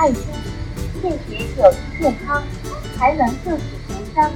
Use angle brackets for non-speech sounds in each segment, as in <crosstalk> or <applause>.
爱心，献血有助健康，才能救死扶伤。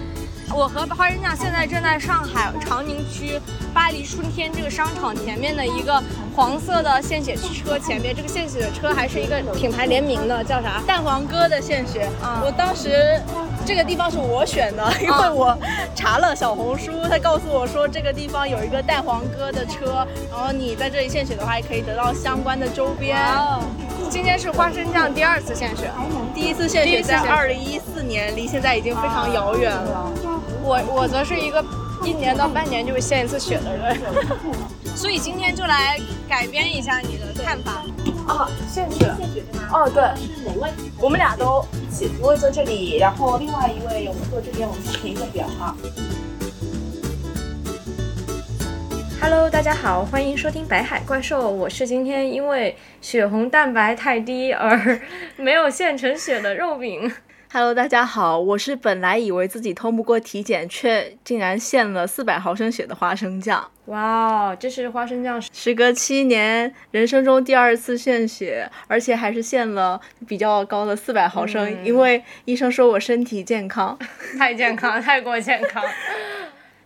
我和花生酱现在正在上海长宁区巴黎春天这个商场前面的一个黄色的献血车前面，这个献血车还是一个品牌联名的，叫啥？蛋黄哥的献血。啊我当时这个地方是我选的，因为我查了小红书，他告诉我说这个地方有一个蛋黄哥的车，然后你在这里献血的话，也可以得到相关的周边。哦，今天是花生酱第二次献血，第一次献血在二零一四年，离现在已经非常遥远了。我我则是一个一年到半年就会献一次血的人，<laughs> 所以今天就来改编一下你的看法。啊，献血，献血对吗？哦，对，是哪位？我们俩都一起，一位坐这里，然后另外一位我们坐这边，我们先填一个表哈。Hello，大家好，欢迎收听白海怪兽。我是今天因为血红蛋白太低而没有献成血的肉饼。Hello，大家好，我是本来以为自己通不过体检，却竟然献了四百毫升血的花生酱。哇哦，这是花生酱，时隔七年，人生中第二次献血，而且还是献了比较高的四百毫升，嗯因为医生说我身体健康。<laughs> 太健康，太过健康。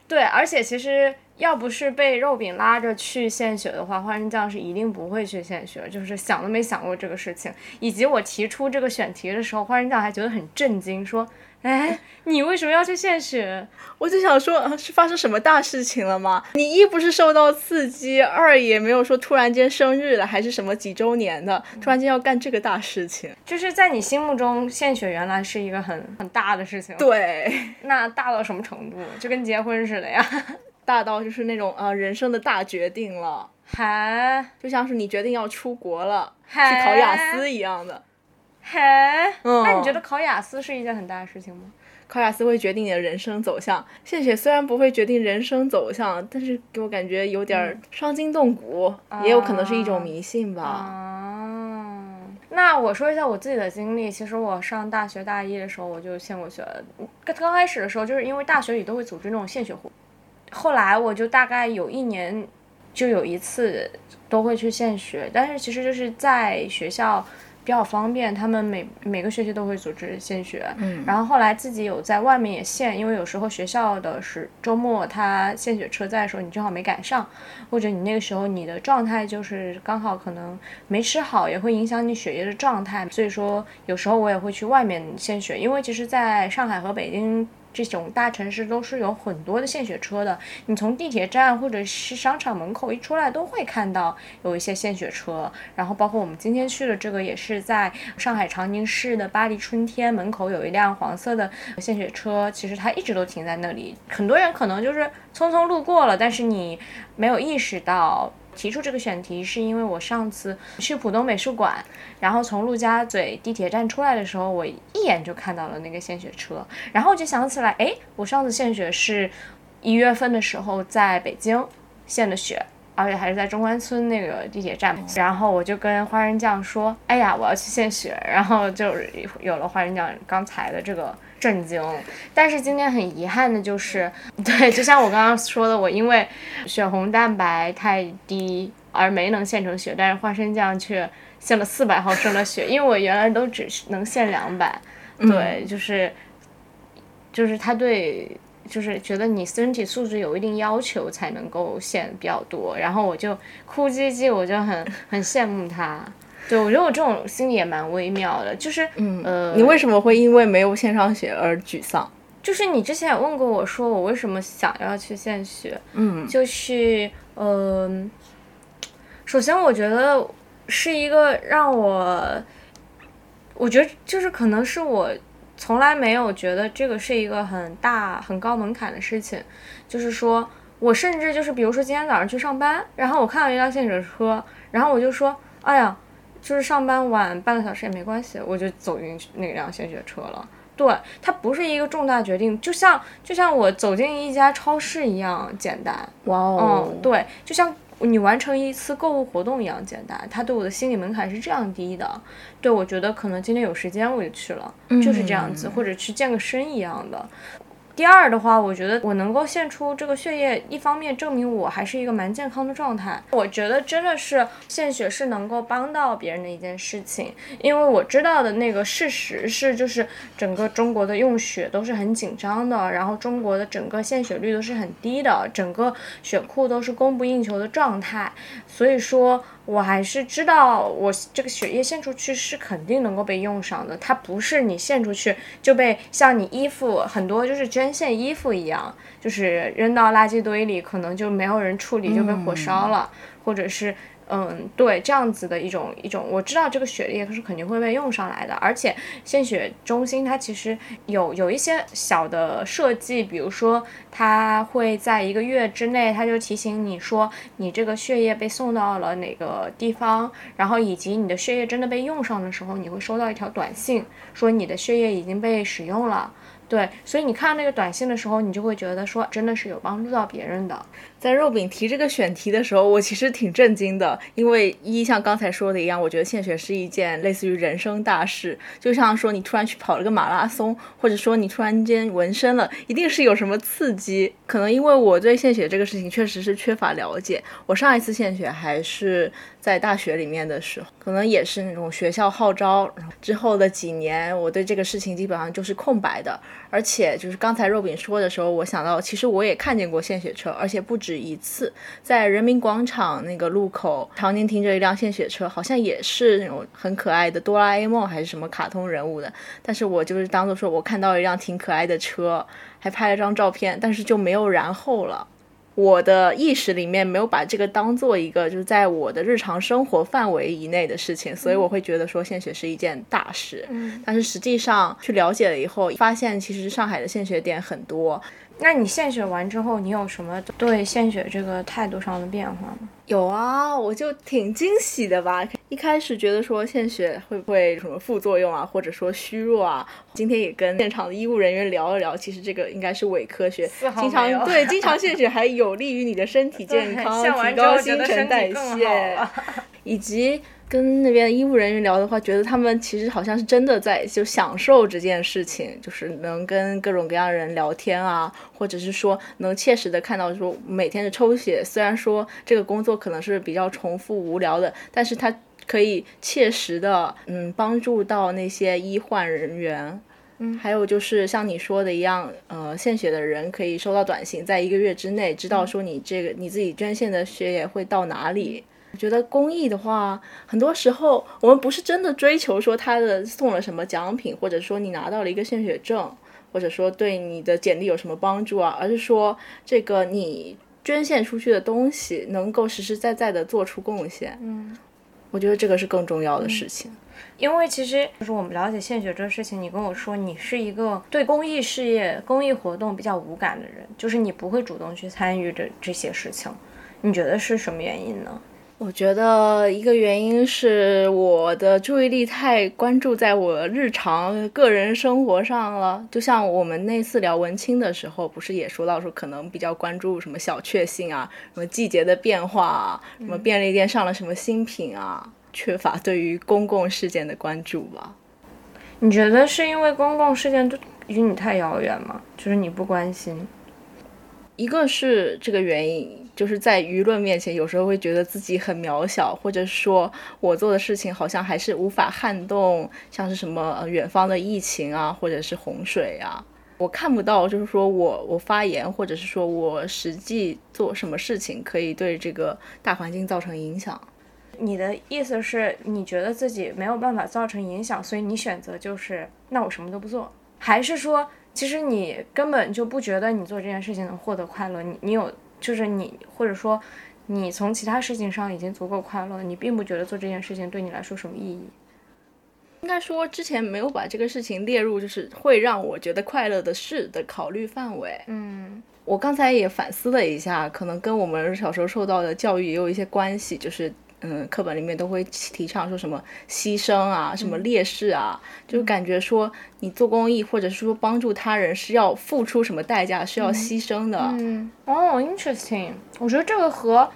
对，而且其实要不是被肉饼拉着去献血的话，花生酱是一定不会去献血，就是想都没想过这个事情。以及我提出这个选题的时候，花生酱还觉得很震惊，说：“哎，你为什么要去献血？我就想说，啊是发生什么大事情了吗？你一不是受到刺激，二也没有说突然间生日了，还是什么几周年的，突然间要干这个大事情。就是在你心目中，献血原来是一个很很大的事情。，对，那大到什么程度？就跟结婚似的呀。大到就是那种呃人生的大决定了，还就像是你决定要出国了，去考雅思一样的。还，嗯那你觉得考雅思是一件很大的事情吗？考雅思会决定你的人生走向，献血虽然不会决定人生走向，但是给我感觉有点儿伤筋动骨，也有可能是一种迷信吧。啊，那我说一下我自己的经历。其实我上大学大一的时候我就献过血了。刚刚开始的时候，就是因为大学里都会组织那种献血活，后来我就大概有一年就有一次都会去献血，但是其实就是在学校。比较方便，他们每每个学期都会组织献血，嗯，然后后来自己有在外面也献，因为有时候学校的是周末，他献血车在的时候，你正好没赶上，或者你那个时候你的状态就是刚好可能没吃好，也会影响你血液的状态。所以说有时候我也会去外面献血，因为其实在上海和北京这种大城市都是有很多的献血车的。你从地铁站或者是商场门口一出来都会看到有一些献血车，然后包括我们今天去的这个也是在上海长宁市的巴黎春天门口有一辆黄色的献血车，其实它一直都停在那里。很多人可能就是匆匆路过了，但是你没有意识到。提出这个选题是因为我上次去浦东美术馆，然后从陆家嘴地铁站出来的时候，我一眼就看到了那个献血车，然后我就想起来，哎，我上次献血是一月份的时候在北京献的血。而且还是在中关村那个地铁站，然后我就跟花生酱说：“哎呀，我要去献血。”然后就有了花生酱刚才的这个震惊。但是今天很遗憾的就是，<laughs> 对，就像我刚刚说的，我因为血红蛋白太低而没能献成血，但是花生酱却献了四百毫升的血，因为我原来都只是能献两百。对，就是就是他对。就是觉得你身体素质有一定要求才能够献比较多，然后我就哭唧唧，我就很很羡慕他。对我觉得我这种心理也蛮微妙的，就是嗯呃，你为什么会因为没有线上学而沮丧？就是你之前也问过我说我为什么想要去献血，嗯，就是嗯、呃，首先我觉得是一个让我，我觉得就是可能是我。从来没有觉得这个是一个很大很高门槛的事情，就是说我甚至就是比如说今天早上去上班，然后我看到一辆献血车，然后我就说，哎呀，就是上班晚半个小时也没关系，我就走进去那辆献血车了。对，它不是一个重大决定，就像就像我走进一家超市一样简单。哇哦，嗯，对，就像。你完成一次购物活动一样简单，它对我的心理门槛是这样低的。对我觉得可能今天有时间我就去了，嗯就是这样子，或者去健个身一样的。第二的话，我觉得我能够献出这个血液，一方面证明我还是一个蛮健康的状态。我觉得真的是献血是能够帮到别人的一件事情，因为我知道的那个事实是，就是整个中国的用血都是很紧张的，然后中国的整个献血率都是很低的，整个血库都是供不应求的状态，所以说。我还是知道，我这个血液献出去是肯定能够被用上的。它不是你献出去就被像你衣服很多就是捐献衣服一样，就是扔到垃圾堆里，可能就没有人处理就被火烧了，或者是。嗯，对，这样子的一种一种，我知道这个血液是肯定会被用上来的，而且献血中心它其实有有一些小的设计，比如说它会在一个月之内，它就提醒你说你这个血液被送到了哪个地方，然后以及你的血液真的被用上的时候，你会收到一条短信，说你的血液已经被使用了。对，所以你看到那个短信的时候，你就会觉得说真的是有帮助到别人的。在肉饼提这个选题的时候，我其实挺震惊的，因为一像刚才说的一样，我觉得献血是一件类似于人生大事，就像说你突然去跑了个马拉松，或者说你突然间纹身了，一定是有什么刺激。可能因为我对献血这个事情确实是缺乏了解，我上一次献血还是在大学里面的时候，可能也是那种学校号召之后的几年，我对这个事情基本上就是空白的。而且就是刚才肉饼说的时候，我想到其实我也看见过献血车，而且不止。一次，在人民广场那个路口，常年停着一辆献血车，好像也是那种很可爱的哆啦 A 梦还是什么卡通人物的。但是我就是当做说我看到一辆挺可爱的车，还拍了张照片，但是就没有然后了。我的意识里面没有把这个当做一个就是在我的日常生活范围以内的事情，所以我会觉得说献血是一件大事。嗯，但是实际上去了解了以后，发现其实上海的献血点很多。那你献血完之后，你有什么对献血这个态度上的变化吗？有啊，我就挺惊喜的吧。一开始觉得说献血会不会有什么副作用啊，或者说虚弱啊？今天也跟现场的医务人员聊了聊，其实这个应该是伪科学。经常对，经常献血还有利于你的身体 <laughs> 健康，提高新陈代谢，<laughs> 以及。跟那边医务人员聊的话，觉得他们其实好像是真的在就享受这件事情，就是能跟各种各样人聊天啊，或者是说能切实的看到说每天的抽血，虽然说这个工作可能是比较重复无聊的，但是它可以切实的嗯帮助到那些医患人员，嗯，还有就是像你说的一样，呃，献血的人可以收到短信，在一个月之内知道说你这个你自己捐献的血液会到哪里。我觉得公益的话，很多时候我们不是真的追求说他的送了什么奖品，或者说你拿到了一个献血证，或者说对你的简历有什么帮助啊，而是说这个你捐献出去的东西能够实实在在的做出贡献。嗯，我觉得这个是更重要的事情。因为其实就是我们了解献血这个事情，你跟我说你是一个对公益事业、公益活动比较无感的人，就是你不会主动去参与这这些事情，你觉得是什么原因呢？我觉得一个原因是我的注意力太关注在我日常个人生活上了。就像我们那次聊文青的时候，不是也说到说可能比较关注什么小确幸啊，什么季节的变化啊，什么便利店上了什么新品啊，缺乏对于公共事件的关注吧？你觉得是因为公共事件就与你太遥远吗？就是你不关心？一个是这个原因。就是在舆论面前，有时候会觉得自己很渺小，或者说我做的事情好像还是无法撼动，像是什么呃远方的疫情啊，或者是洪水啊，我看不到，就是说我我发言，或者是说我实际做什么事情可以对这个大环境造成影响。你的意思是你觉得自己没有办法造成影响，所以你选择就是那我什么都不做，还是说其实你根本就不觉得你做这件事情能获得快乐？你你有？就是你，或者说，你从其他事情上已经足够快乐，你并不觉得做这件事情对你来说什么意义。应该说之前没有把这个事情列入，就是会让我觉得快乐的事的考虑范围。嗯，我刚才也反思了一下，可能跟我们小时候受到的教育也有一些关系，就是。嗯，课本里面都会提倡说什么牺牲啊，什么烈士啊，就感觉说你做公益或者是说帮助他人是要付出什么代价，是要牺牲的。嗯，哦，interesting，我觉得这个和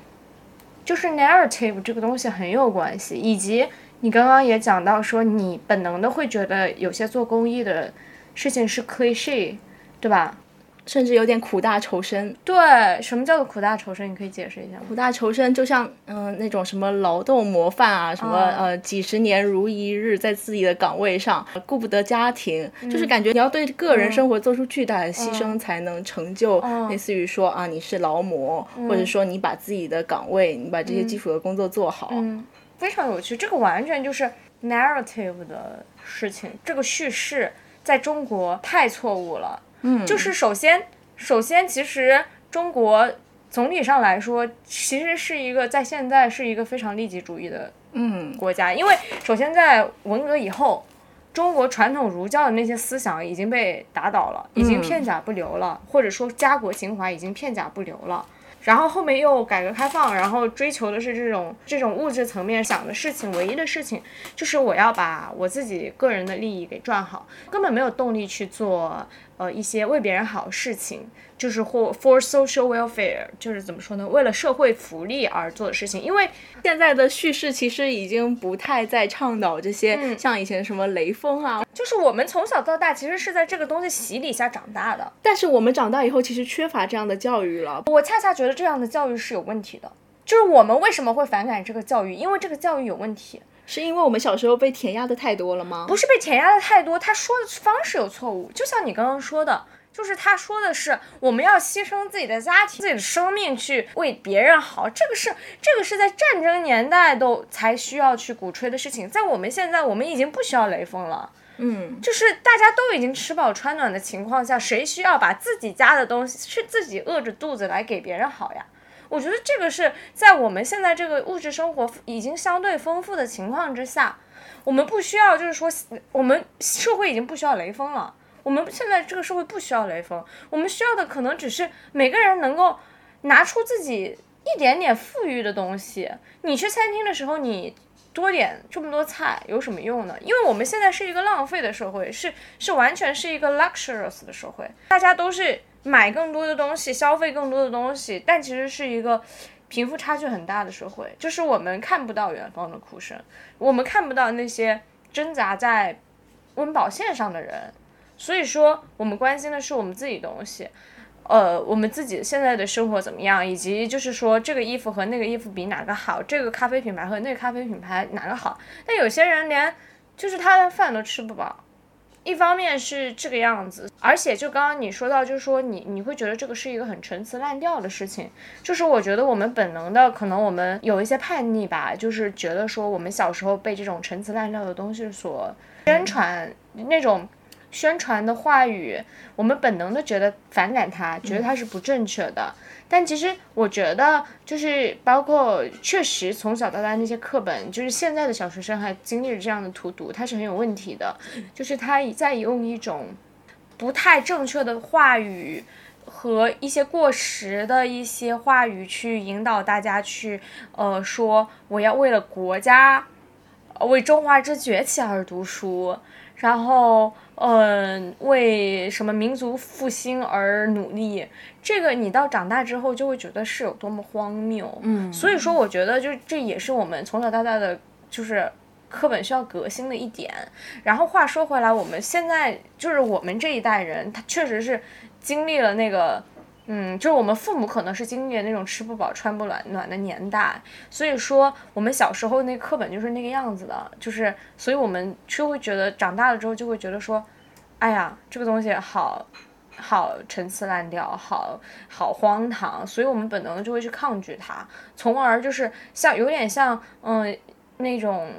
就是 narrative 这个东西很有关系，以及你刚刚也讲到说你本能的会觉得有些做公益的事情是 cliche，对吧？甚至有点苦大仇深。对，什么叫做苦大仇深？你可以解释一下吗？苦大仇深就像嗯、那种什么劳动模范啊，什么、哦呃几十年如一日在自己的岗位上顾不得家庭，嗯就是感觉你要对个人生活做出巨大的牺牲，才能成就、嗯类似于说啊你是劳模，或者说你把自己的岗位，你把这些基础的工作做好。嗯，非常有趣。这个完全就是 narrative 的事情，这个叙事在中国太错误了。嗯，就是首先，首先，其实中国总体上来说，其实是一个在现在是一个非常利己主义的嗯。国家，因为首先在文革以后，中国传统儒教的那些思想已经被打倒了，已经片甲不留了，或者说家国情怀已经片甲不留了。然后后面又改革开放，然后追求的是这种这种物质层面想的事情，唯一的事情就是我要把我自己个人的利益给赚好，根本没有动力去做呃一些为别人好的事情，就是或 for social welfare，就是怎么说呢，为了社会福利而做的事情，因为现在的叙事其实已经不太在倡导这些，嗯像以前什么雷锋啊。就是我们从小到大其实是在这个东西洗礼下长大的。但是我们长大以后，其实缺乏这样的教育了。我恰恰觉得这样的教育是有问题的。就是我们为什么会反感这个教育？因为这个教育有问题，是因为我们小时候被填压的太多了吗？不是被填压的太多，他说的方式有错误。就像你刚刚说的，就是他说的是我们要牺牲自己的家庭、自己的生命去为别人好，这个是这个是在战争年代都才需要去鼓吹的事情，在我们现在我们已经不需要雷锋了。嗯，就是大家都已经吃饱穿暖的情况下，谁需要把自己家的东西是自己饿着肚子来给别人好呀？我觉得这个是在我们现在这个物质生活已经相对丰富的情况之下，我们不需要就是说，我们社会已经不需要雷锋了。我们现在这个社会不需要雷锋，我们需要的可能只是每个人能够拿出自己一点点富裕的东西。你去餐厅的时候，你多点这么多菜有什么用呢？因为我们现在是一个浪费的社会，是是完全是一个 luxurious 的社会，大家都是买更多的东西，消费更多的东西，但其实是一个贫富差距很大的社会，就是我们看不到远方的哭声，我们看不到那些挣扎在温饱线上的人，所以说我们关心的是我们自己东西。呃，我们自己现在的生活怎么样，以及就是说这个衣服和那个衣服比哪个好，这个咖啡品牌和那个咖啡品牌哪个好？但有些人连就是他连饭都吃不饱，一方面是这个样子，而且就刚刚你说到，就是说你你会觉得这个是一个很陈词滥调的事情，就是我觉得我们本能的可能我们有一些叛逆吧，就是觉得说我们小时候被这种陈词滥调的东西所宣传那种。宣传的话语，我们本能的觉得反感它，觉得它是不正确的。但其实我觉得，就是包括确实从小到大那些课本，就是现在的小学生还经历着这样的荼毒，它是很有问题的。就是他在用一种不太正确的话语和一些过时的一些话语去引导大家去，呃，说我要为了国家，为中华之崛起而读书，然后。嗯，为什么民族复兴而努力？这个你到长大之后就会觉得是有多么荒谬。嗯所以说我觉得就这也是我们从小到大的就是课本需要革新的一点。然后话说回来，我们现在就是我们这一代人，他确实是经历了那个。嗯，就是我们父母可能是经历了那种吃不饱穿不暖暖的年代，所以说我们小时候那课本就是那个样子的，就是所以我们就会觉得长大了之后就会觉得说，哎呀，这个东西好好陈词滥调，好好荒唐，所以我们本能的就会去抗拒它，从而就是像有点像嗯那种。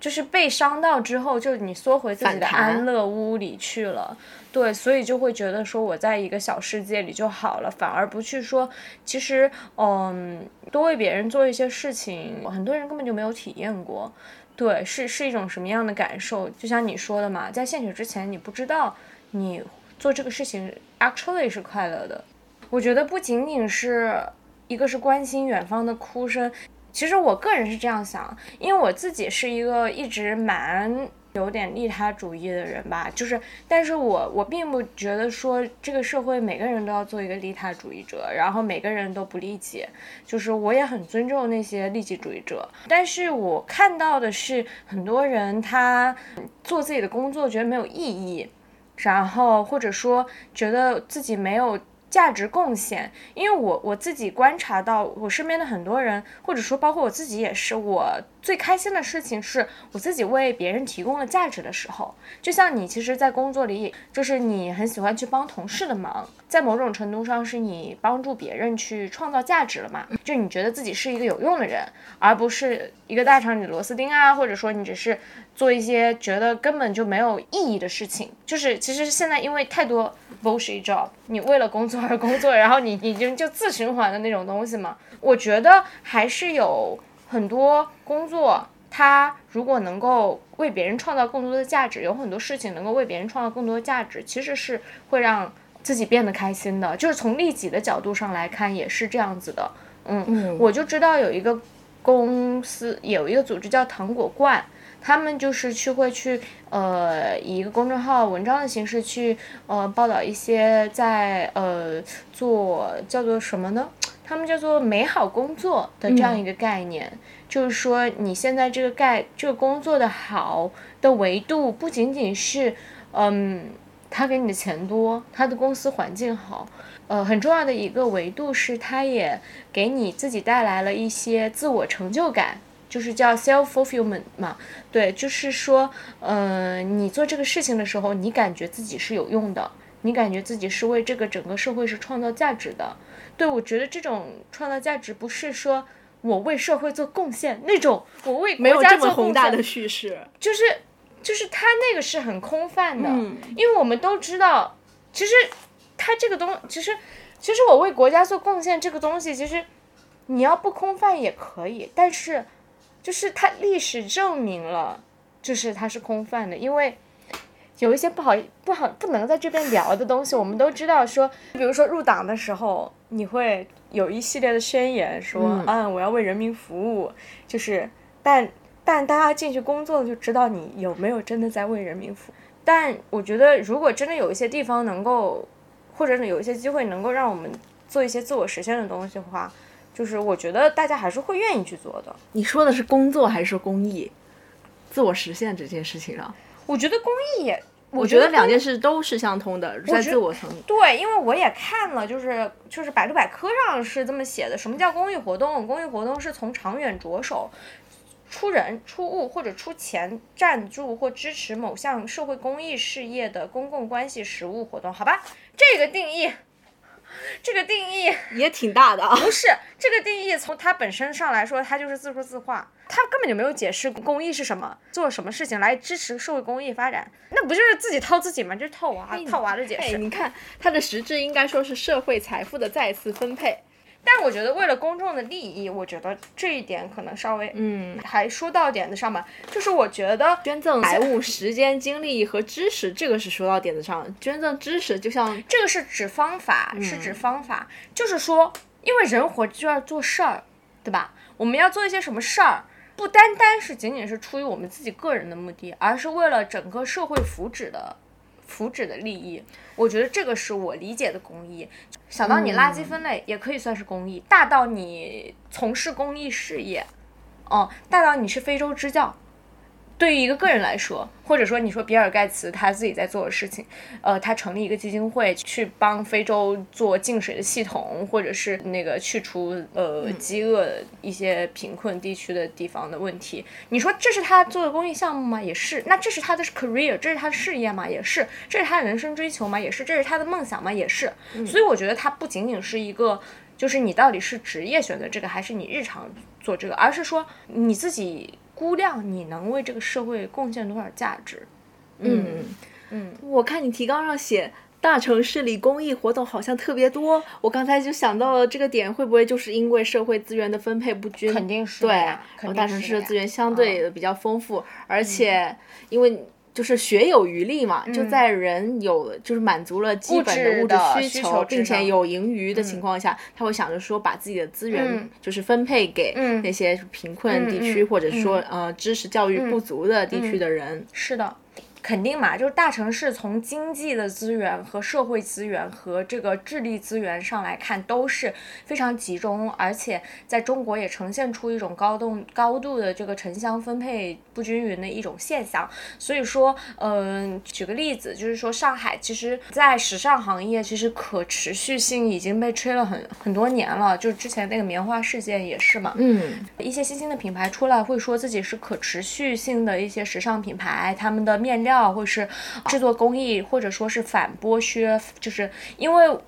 就是被伤到之后，就你缩回自己的安乐屋里去了，对，所以就会觉得说我在一个小世界里就好了，反而不去说，其实，嗯，多为别人做一些事情，很多人根本就没有体验过，对，是是一种什么样的感受？就像你说的嘛，在献血之前，你不知道你做这个事情 actually 是快乐的。我觉得不仅仅是一个是关心远方的哭声。其实我个人是这样想，因为我自己是一个一直蛮有点利他主义的人吧，就是，但是我我并不觉得说这个社会每个人都要做一个利他主义者，然后每个人都不利己，就是我也很尊重那些利己主义者，但是我看到的是很多人他做自己的工作觉得没有意义。然后或者说觉得自己没有。价值贡献，因为我我自己观察到，我身边的很多人，或者说包括我自己也是，我最开心的事情是我自己为别人提供了价值的时候。就像你，其实，在工作里，就是你很喜欢去帮同事的忙，在某种程度上是你帮助别人去创造价值了嘛？就你觉得自己是一个有用的人，而不是一个大厂里的螺丝钉啊，或者说你只是做一些觉得根本就没有意义的事情。就是其实现在因为太多。bullshit job，你为了工作而工作，然后你已经就自循环的那种东西嘛？我觉得还是有很多工作，它如果能够为别人创造更多的价值，有很多事情能够为别人创造更多的价值，其实是会让自己变得开心的。就是从利己的角度上来看，也是这样子的。嗯，我就知道有一个公司，有一个组织叫糖果罐。他们就是去会去呃以一个公众号文章的形式去呃报道一些在呃做叫做什么呢？他们叫做美好工作的这样一个概念，就是说你现在这个概这个工作的好的维度不仅仅是嗯他给你的钱多，他的公司环境好，呃很重要的一个维度是他也给你自己带来了一些自我成就感。就是叫 self fulfillment 嘛，对，就是说，呃，你做这个事情的时候，你感觉自己是有用的，你感觉自己是为这个整个社会是创造价值的。对我觉得这种创造价值不是说我为社会做贡献那种，我为没有这么宏大的叙事，就是就是他那个是很空泛的，因为我们都知道，其实他这个东，其实其实我为国家做贡献这个东西，其实你要不空泛也可以，但是。就是它历史证明了，就是它是空泛的，因为有一些不好不好不能在这边聊的东西，我们都知道。说，比如说入党的时候，你会有一系列的宣言，说，嗯，我要为人民服务。就是，但但大家进去工作就知道你有没有真的在为人民服务。但我觉得，如果真的有一些地方能够，或者是有一些机会能够让我们做一些自我实现的东西的话。就是我觉得大家还是会愿意去做的。你说的是工作还是公益？自我实现这件事情上，我觉得公益也，我觉得两件事都是相通的，在自我层。对，因为我也看了，就是就是百度百科上是这么写的。什么叫公益活动？公益活动是从长远着手，出人、出物或者出钱赞助或支持某项社会公益事业的公共关系实务活动。好吧，这个定义。这个定义 <laughs> 也挺大的啊！不是这个定义，从它本身上来说，它就是自说自话，它根本就没有解释公益是什么，做什么事情来支持社会公益发展，那不就是自己套自己吗？就是套娃套娃的解释。你看它的实质应该说是社会财富的再次分配。但我觉得为了公众的利益，我觉得这一点可能稍微，嗯，还说到点子上吧。就是我觉得捐赠财物、时间、精力和知识，这个是说到点子上。捐赠知识就像这个是指方法，是指方法，就是说，因为人活就要做事儿，对吧？我们要做一些什么事儿，不单单是仅仅是出于我们自己个人的目的，而是为了整个社会福祉的。福祉的利益，我觉得这个是我理解的公益。小到你垃圾分类也可以算是公益，大到你从事公益事业，哦，大到你是非洲支教。对于一个个人来说，或者说你说比尔盖茨他自己在做的事情，呃，他成立一个基金会去帮非洲做净水的系统，或者是那个去除呃饥饿一些贫困地区的地方的问题，你说这是他做的公益项目吗？也是。那这是他的 career，这是他的事业吗？也是。这是他的人生追求吗？也是。这是他的梦想吗？也是。所以我觉得他不仅仅是一个，就是你到底是职业选择这个，还是你日常做这个，而是说你自己。估量你能为这个社会贡献多少价值？嗯嗯，我看你提纲上写大城市里公益活动好像特别多，我刚才就想到了这个点，会不会就是因为社会资源的分配不均？肯定是对，然后大城市的资源相对比较丰富，而且因为。就是学有余力嘛，就在人有就是满足了基本的物质需求，并且有盈余的情况下，他会想着说把自己的资源就是分配给那些贫困地区或者说呃知识教育不足的地区的人。是的。肯定嘛，就是大城市从经济的资源和社会资源和这个智力资源上来看都是非常集中，而且在中国也呈现出一种高度高度的这个城乡分配不均匀的一种现象。所以说，嗯，举个例子，就是说上海其实，在时尚行业其实可持续性已经被吹了很很多年了，就是之前那个棉花事件也是嘛。嗯，一些新兴的品牌出来会说自己是可持续性的一些时尚品牌，他们的面料料或是制作工艺，或者说是反剥削，就是因为。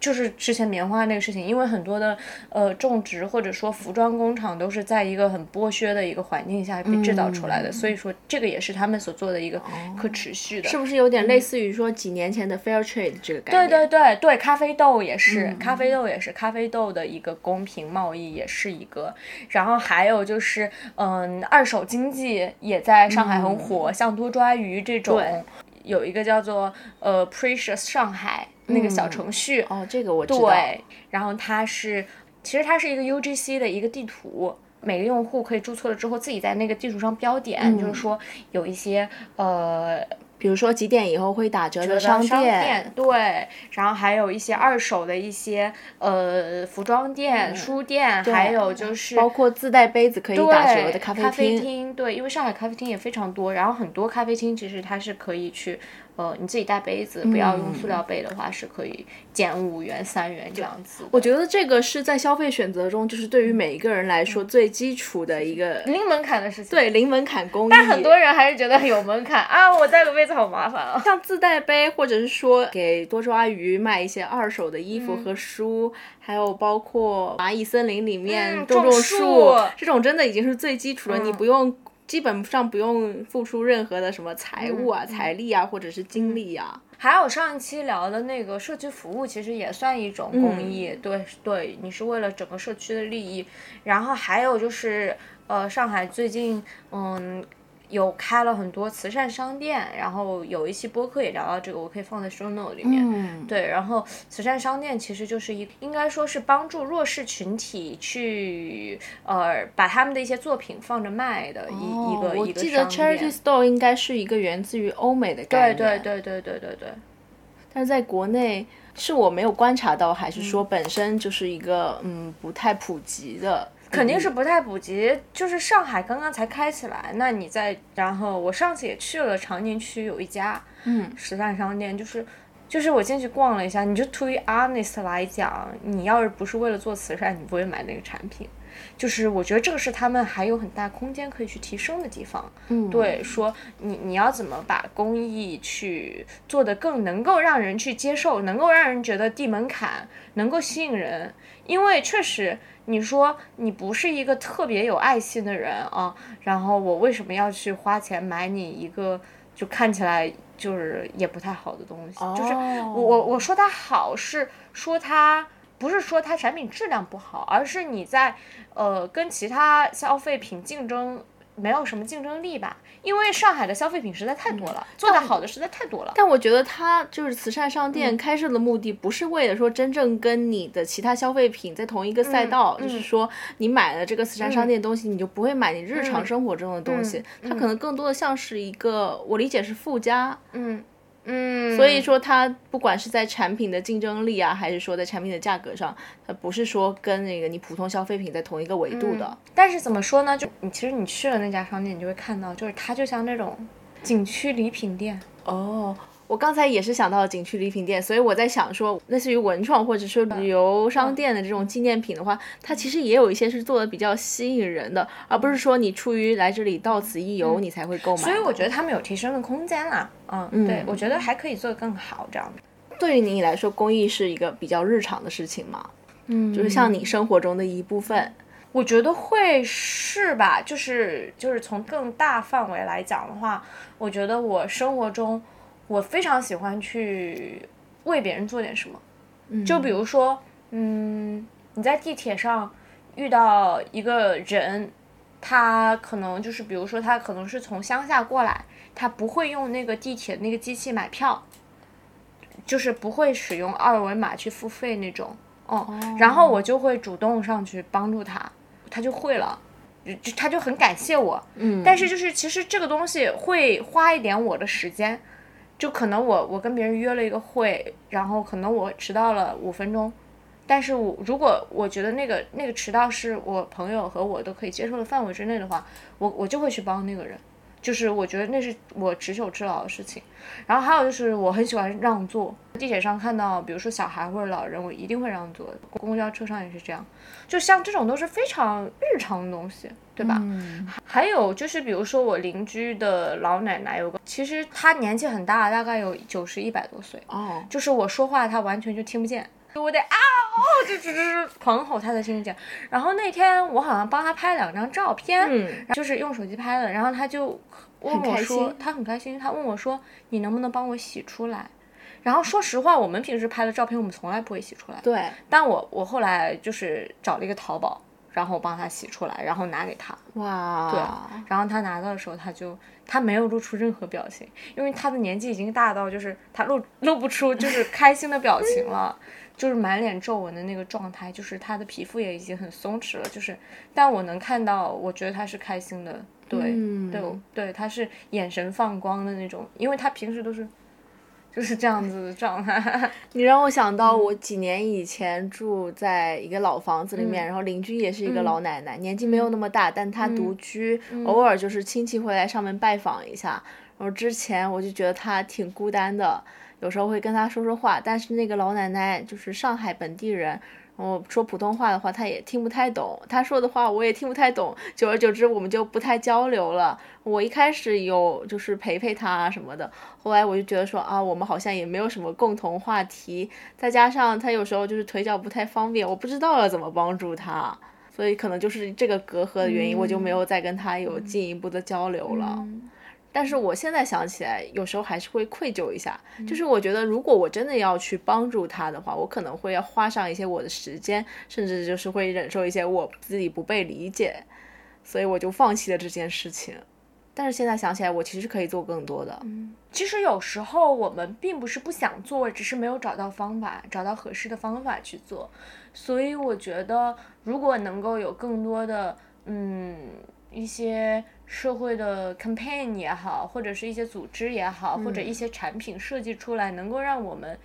就是之前棉花那个事情，因为很多的呃种植或者说服装工厂都是在一个很剥削的一个环境下被制造出来的，所以说这个也是他们所做的一个可持续的，是不是有点类似于说几年前的 fair trade 这个概念？对对对对，咖啡豆也是，咖啡豆也是，咖啡豆的一个公平贸易也是一个，然后还有就是嗯，二手经济也在上海很火，像多抓鱼这种，有一个叫做呃 Precious 上海。那个小程序哦，这个我知道。对，然后它是，其实它是一个 UGC 的一个地图，每个用户可以注册了之后，自己在那个地图上标点，就是说有一些呃，比如说几点以后会打折的商店，对，然后还有一些二手的一些呃服装店、书店，还有就是包括自带杯子可以打折的咖啡厅，对，因为上海咖啡厅也非常多，然后很多咖啡厅其实它是可以去。呃，你自己带杯子，不要用塑料杯的话，是可以减五元、三元这样子。我觉得这个是在消费选择中，就是对于每一个人来说最基础的一个零门槛的事情。对，零门槛工艺。但很多人还是觉得有门槛啊！我带个杯子好麻烦啊。像自带杯，或者是说给多抓鱼卖一些二手的衣服和书，还有包括蚂蚁森林里面种种树，这种真的已经是最基础的，你不用。基本上不用付出任何的什么财务啊、财力啊，或者是精力啊。还有上一期聊的那个社区服务，其实也算一种公益。对对，你是为了整个社区的利益。然后还有就是，呃，上海最近，嗯。有开了很多慈善商店，然后有一期播客也聊到这个，我可以放在 show note 里面。嗯，对，然后慈善商店其实就是一，应该说是帮助弱势群体去，呃，把他们的一些作品放着卖的一一个一个我记得 charity store 应该是一个源自于欧美的概念。对对对对对对对。但是在国内，是我没有观察到，还是说本身就是一个嗯不太普及的？肯定是不太普及，就是上海刚刚才开起来。那你在，然后我上次也去了长宁区有一家，嗯，时尚商店，就是，就是我进去逛了一下。你就 to be honest 来讲，你要是不是为了做慈善，你不会买那个产品。就是我觉得这个是他们还有很大空间可以去提升的地方。嗯，对，说你你要怎么把公益去做的更能够让人去接受，能够让人觉得低门槛，能够吸引人，因为确实。你说你不是一个特别有爱心的人啊，然后我为什么要去花钱买你一个就看起来就是也不太好的东西？就是我我我说它好是说它不是说它产品质量不好，而是你在呃跟其他消费品竞争。没有什么竞争力吧，因为上海的消费品实在太多了，做的好的实在太多了。但我觉得它就是慈善商店开设的目的，不是为了说真正跟你的其他消费品在同一个赛道，就是说你买了这个慈善商店东西，你就不会买你日常生活中的东西。它可能更多的像是一个，我理解是附加。嗯。嗯，所以说它不管是在产品的竞争力啊，还是说在产品的价格上，它不是说跟那个你普通消费品在同一个维度的。但是怎么说呢？就你其实你去了那家商店，你就会看到，就是它就像那种景区礼品店哦。我刚才也是想到了景区礼品店，所以我在想说，类似于文创或者是旅游商店的这种纪念品的话，它其实也有一些是做的比较吸引人的，而不是说你出于来这里到此一游你才会购买。所以我觉得他们有提升的空间啦。嗯，对，我觉得还可以做得更好这样的。对于你来说，公益是一个比较日常的事情吗？嗯，就是像你生活中的一部分。我觉得会是吧？就是就是从更大范围来讲的话，我觉得我生活中。我非常喜欢去为别人做点什么，就比如说，嗯，你在地铁上遇到一个人，他可能就是，比如说他可能是从乡下过来，他不会用那个地铁那个机器买票，就是不会使用二维码去付费那种，哦，然后我就会主动上去帮助他，他就会了。就他就很感谢我，嗯，但是就是其实这个东西会花一点我的时间，就可能我我跟别人约了一个会，然后可能我迟到了五分钟，但是我如果我觉得那个那个迟到是我朋友和我都可以接受的范围之内的话，我我就会去帮那个人。就是我觉得那是我执手之劳的事情，然后还有就是我很喜欢让座，地铁上看到比如说小孩或者老人，我一定会让座。公交车上也是这样，就像这种都是非常日常的东西，对吧？还有就是比如说我邻居的老奶奶有个，其实她年纪很大，大概有九十一百多岁，哦，就是我说话她完全就听不见，我得啊哦，就就就是狂吼她才听得见。然后那天我好像帮他拍两张照片，嗯，就是用手机拍的，然后他就问我说心，她很开心，他问我说你能不能帮我洗出来？然后说实话，我们平时拍的照片我们从来不会洗出来，对，但我我后来就是找了一个淘宝，然后帮他洗出来，然后拿给他。哇，对，然后他拿到的时候，他就他没有露出任何表情，因为他的年纪已经大到就是他露露不出就是开心的表情了，<laughs> 就是满脸皱纹的那个状态，就是他的皮肤也已经很松弛了，就是但我能看到，我觉得他是开心的，对、嗯对对，他是眼神放光的那种，因为他平时都是就是这样子的状态，<laughs> 你让我想到嗯。我几年以前住在一个老房子里面，然后邻居也是一个老奶奶，年纪没有那么大，但她独居，偶尔就是亲戚会来上门拜访一下。然后之前我就觉得她挺孤单的，有时候会跟她说说话，但是那个老奶奶就是上海本地人。然后说普通话的话，他也听不太懂；他说的话，我也听不太懂。久而久之，我们就不太交流了。我一开始有就是陪陪他啊什么的，后来我就觉得说啊，我们好像也没有什么共同话题，再加上他有时候就是腿脚不太方便，我不知道要怎么帮助他，所以可能就是这个隔阂的原因，我就没有再跟他有进一步的交流了。但是我现在想起来，有时候还是会愧疚一下。就是我觉得，如果我真的要去帮助他的话，我可能会要花上一些我的时间，甚至就是会忍受一些我自己不被理解，所以我就放弃了这件事情。但是现在想起来，我其实可以做更多的。其实有时候我们并不是不想做，只是没有找到方法，找到合适的方法去做。所以我觉得，如果能够有更多的嗯一些社会的 campaign 也好，或者是一些组织也好，或者一些产品设计出来，能够让我们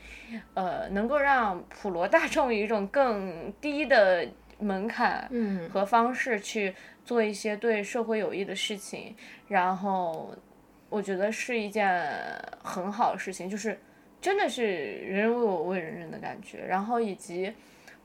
呃能够让普罗大众有一种更低的门槛嗯。和方式去做一些对社会有益的事情，然后我觉得是一件很好的事情，就是真的是人人为我为人人的感觉。然后以及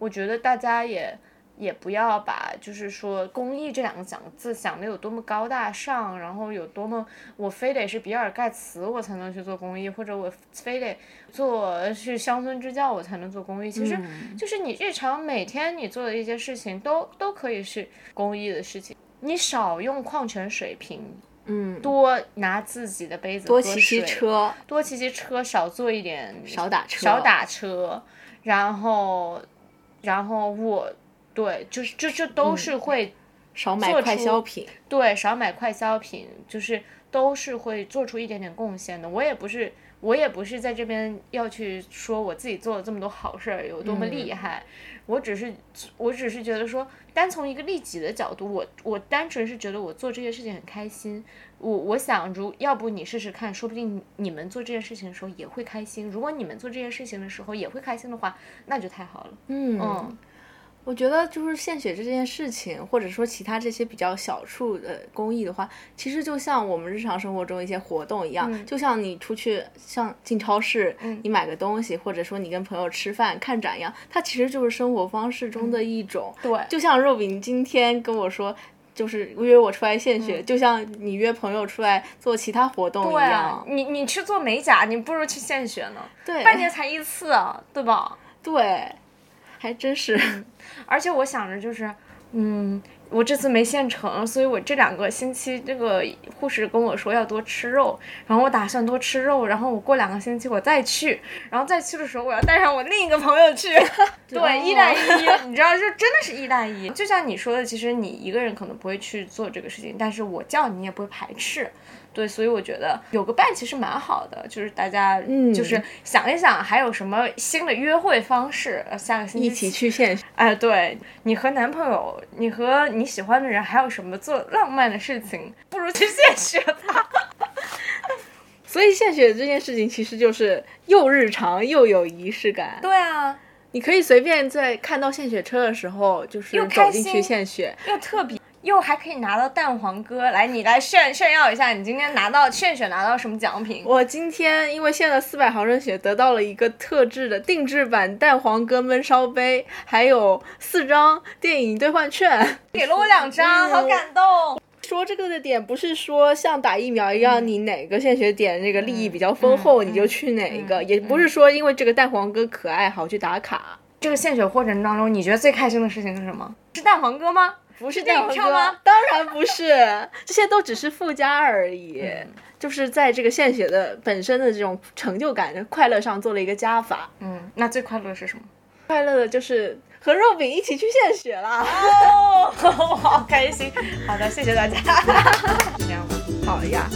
我觉得大家也也不要把就是说公益这两个讲字想的有多么高大上，然后有多么我非得是比尔盖茨我才能去做公益，或者我非得做去乡村支教我才能做公益。其实就是你日常每天你做的一些事情都都可以是公益的事情。你少用矿泉水瓶，嗯，多拿自己的杯子喝多骑骑车，多骑骑车，少坐一点，少打车，少打车，然后，然后我，对，就是这这都是会、少买快消品。对少买快消品，就是都是会做出一点点贡献的。我也不是，我也不是在这边要去说我自己做了这么多好事儿有多么厉害，我只是我只是觉得说，单从一个利己的角度，我我单纯是觉得我做这些事情很开心。我我想，如要不你试试看，说不定你们做这件事情的时候也会开心。如果你们做这件事情的时候也会开心的话，那就太好了。嗯嗯我觉得就是献血这件事情，或者说其他这些比较小处的公益的话，其实就像我们日常生活中一些活动一样，嗯就像你出去像进超市，你买个东西，或者说你跟朋友吃饭、看展一样，它其实就是生活方式中的一种。嗯对就像肉饼今天跟我说。就是约我出来献嗯血，就像你约朋友出来做其他活动一样。，你你去做美甲，你不如去献血呢。对，半年才一次啊，对吧？对，还真是。<laughs> 而且我想着就是，嗯，我这次没现成，所以我这两个星期这个护士跟我说要多吃肉，然后我打算多吃肉，然后我过两个星期我再去，然后再去的时候我要带上我另一个朋友去，<laughs> 对，一带一，<laughs> 你知道，就真的是一带一。就像你说的，其实你一个人可能不会去做这个事情，但是我叫你也不会排斥。对，所以我觉得有个伴其实蛮好的，就是大家嗯就是想一想还有什么新的约会方式，呃下个星期一起去现实。哎，对你和男朋友，你和你喜欢的人还有什么做浪漫的事情，不如去献血吧。<laughs> 所以献血这件事情其实就是又日常又有仪式感。对啊，你可以随便在看到献血车的时候，就是又走进去献血。又特别，又还可以拿到蛋黄哥，来，你来炫炫耀一下，你今天拿到炫血拿到什么奖品？我今天因为献了四百毫升血，得到了一个特制的定制版蛋黄哥焖烧杯，还有四张电影兑换券。给了我两张，好感动。说这个的点不是说像打疫苗一样，你哪个献血点那个利益比较丰厚，你就去哪一个，也不是说因为这个蛋黄哥可爱好去打卡。这个献血过程当中，你觉得最开心的事情是什么？是蛋黄哥吗？不是电影蛋黄哥票吗？<laughs> 当然不是，这些都只是附加而已。就是在这个献血的本身的这种成就感、快乐上做了一个加法。嗯，那最快乐的是什么？快乐的就是和肉饼一起去献血啦。哦，我 <laughs> 好开心。好的，谢谢大家。<laughs> 这样吧。好呀。